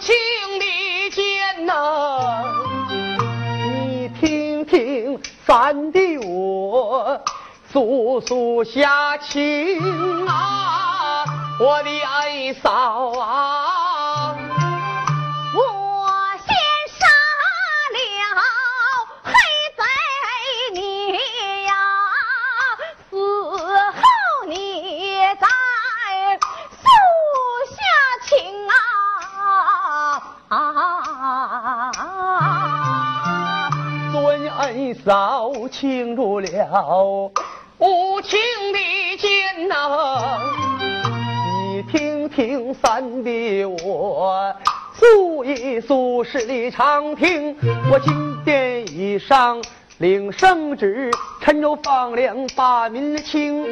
情的艰呐。你听听咱的我，诉诉下情啊，我的爱嫂啊。早清楚了无情的剑呐，你听听三弟我诉一诉十里长亭，我金殿以上。领圣旨，陈州放粮把民清，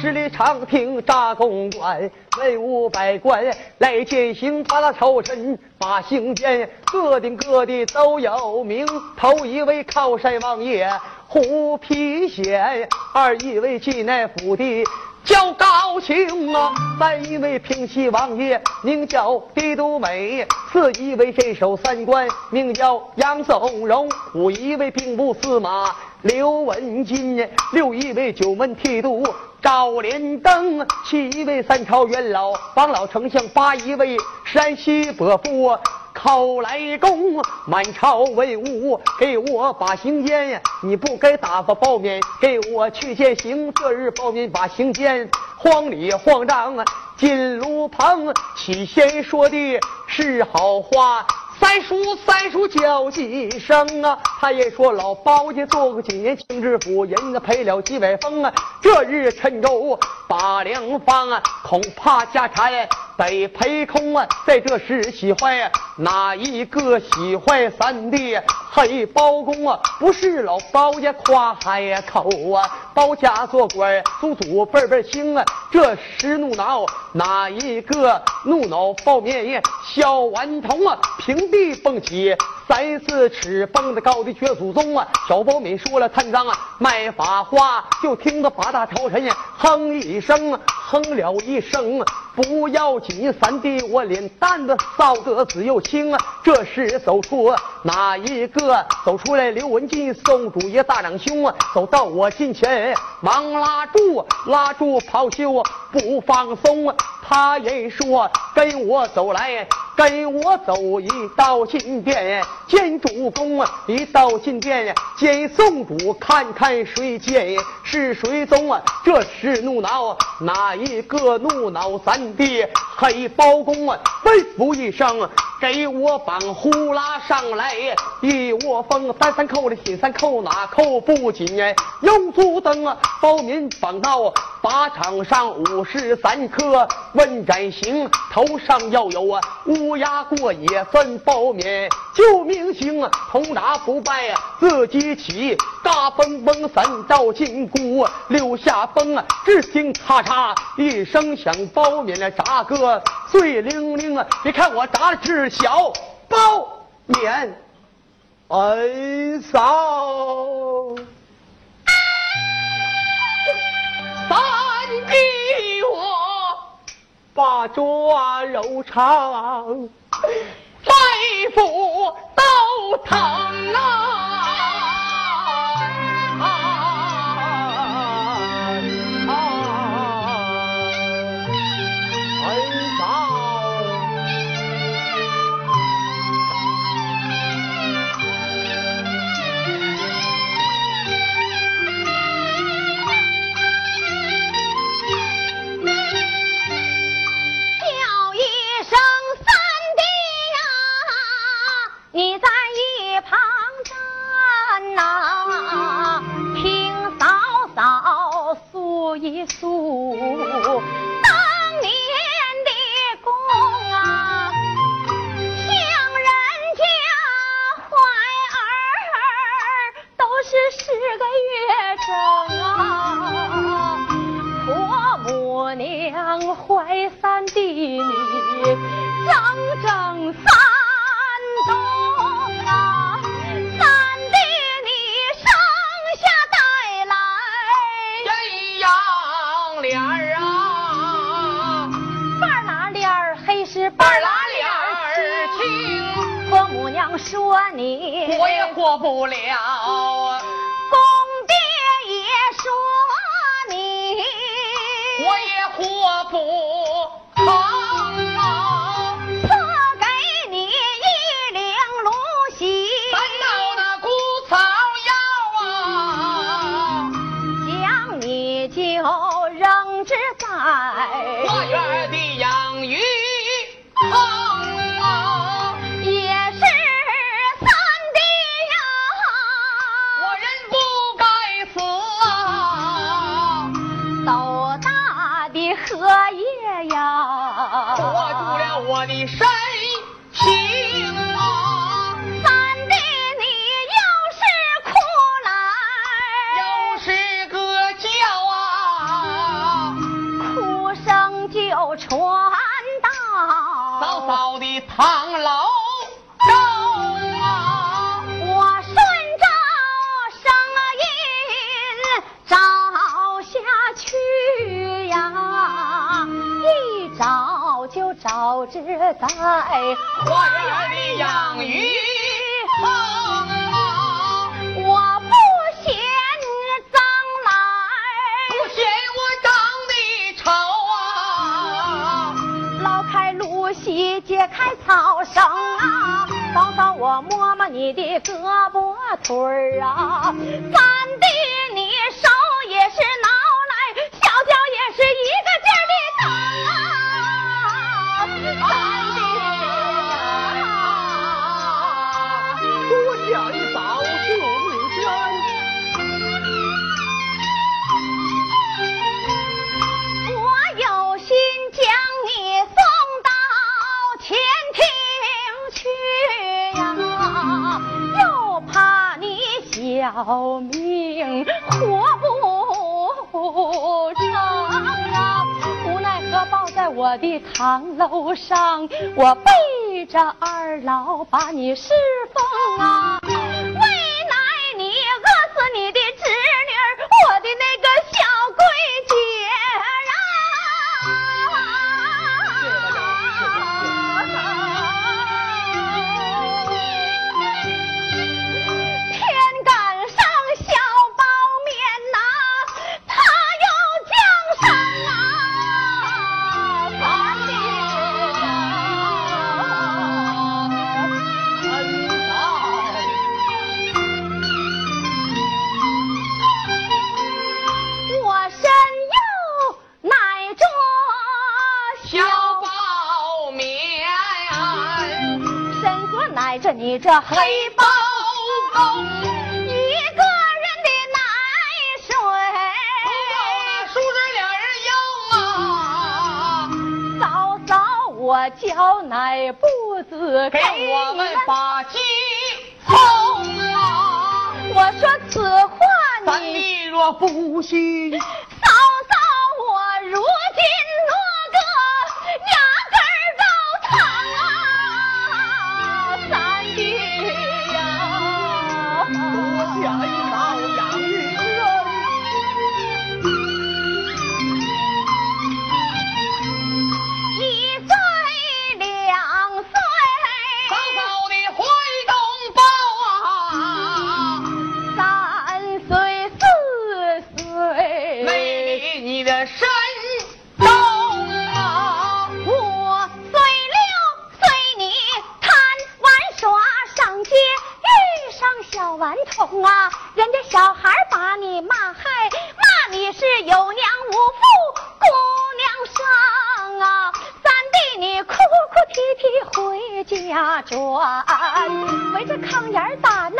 十里长亭扎公馆，文武百官来践行，把那朝臣把兴建，各顶各地都有名。头一位靠山王爷虎皮贤，二一位济南府的。叫高兴啊！三一位平西王爷名叫狄都美，四一位镇守三关名叫杨宗荣，五一位兵部司马刘文金，六一位九门提督赵连登，七一位三朝元老王老丞相，八一位山西伯父。考来功，满朝文武给我把行见，你不该打发包面给我去见行。这日包面把行见，慌里慌张进炉旁，起先说的是好话。三叔，三叔叫几声啊？他也说老包家做个几年清知府，人赔了几百封啊。这日陈州把粮放啊，恐怕家产得赔空啊。在这时喜坏哪一个喜坏三弟嘿包公啊？不是老包家夸海口啊，包家做官祖祖辈辈兴啊。这时怒恼哪一个怒恼包面小顽童啊？平。地蹦起三四尺蹦的高的绝祖宗啊！小包敏说了贪赃啊，卖法花，就听得八大朝臣哼一声，啊哼了一声，不要紧，三弟我脸蛋子臊得紫又青啊！这时走出哪一个？走出来刘文静，宋主爷大长兄啊！走到我近前，忙拉住，拉住袍袖不放松啊！他也说跟我走来。跟我走一道进殿，见主公啊；一道进殿，见宋主。看看谁见是谁宗啊？这是怒恼哪一个？怒恼咱爹黑包公啊！吩咐一声，给我绑呼啦上来！一窝蜂三三扣的紧三扣哪扣不紧？用足蹬啊！包民绑到靶场上五十三颗问斩刑，头上要有啊！乌鸦过也分包面，救命星同打不败，自己起，嘎嘣嘣三道金箍，六下崩，只听咔嚓一声响，包面的扎个碎灵灵啊！别看我扎的只小包面，恩嫂，三弟我。把抓肉肠，大夫都疼啊！过不了，我的身形啊三弟你要是哭来要是个叫啊哭声就传到嫂嫂的堂楼上我只在花里养鱼。我不嫌你脏来，不嫌我长得丑啊。老开路西解开草绳啊，帮帮我摸摸你的胳膊腿啊。咱的。好命活不成啊无奈何抱在我的堂楼上我背着二老把你侍奉啊。你这黑包公，一个人的奶水，不够那叔侄俩人用啊。嫂嫂，我交奶布子给我们把气冲啊！我说此话你，但你若不信。的身功啊！我醉了，随你贪玩耍上街，遇上小顽童啊，人家小孩把你骂害，骂你是有娘无父，姑娘生啊！三弟你哭哭啼啼回家转，围着炕沿打。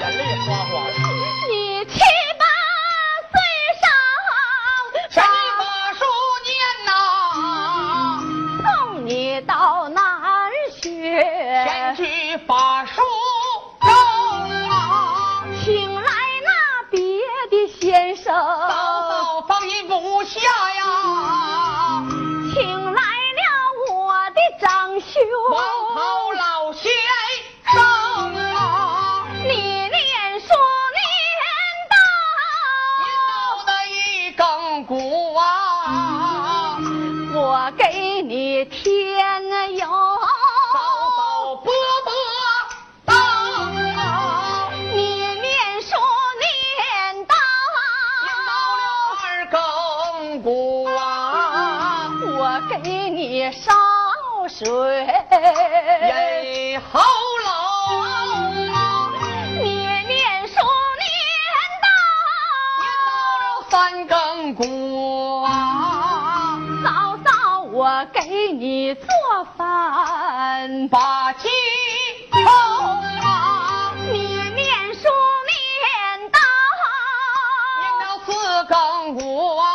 眼泪哗哗。烧水，熬老。年年数年到三更鼓啊，嫂我给你做饭，把鸡熬啊。年年数年到，年到四更鼓啊。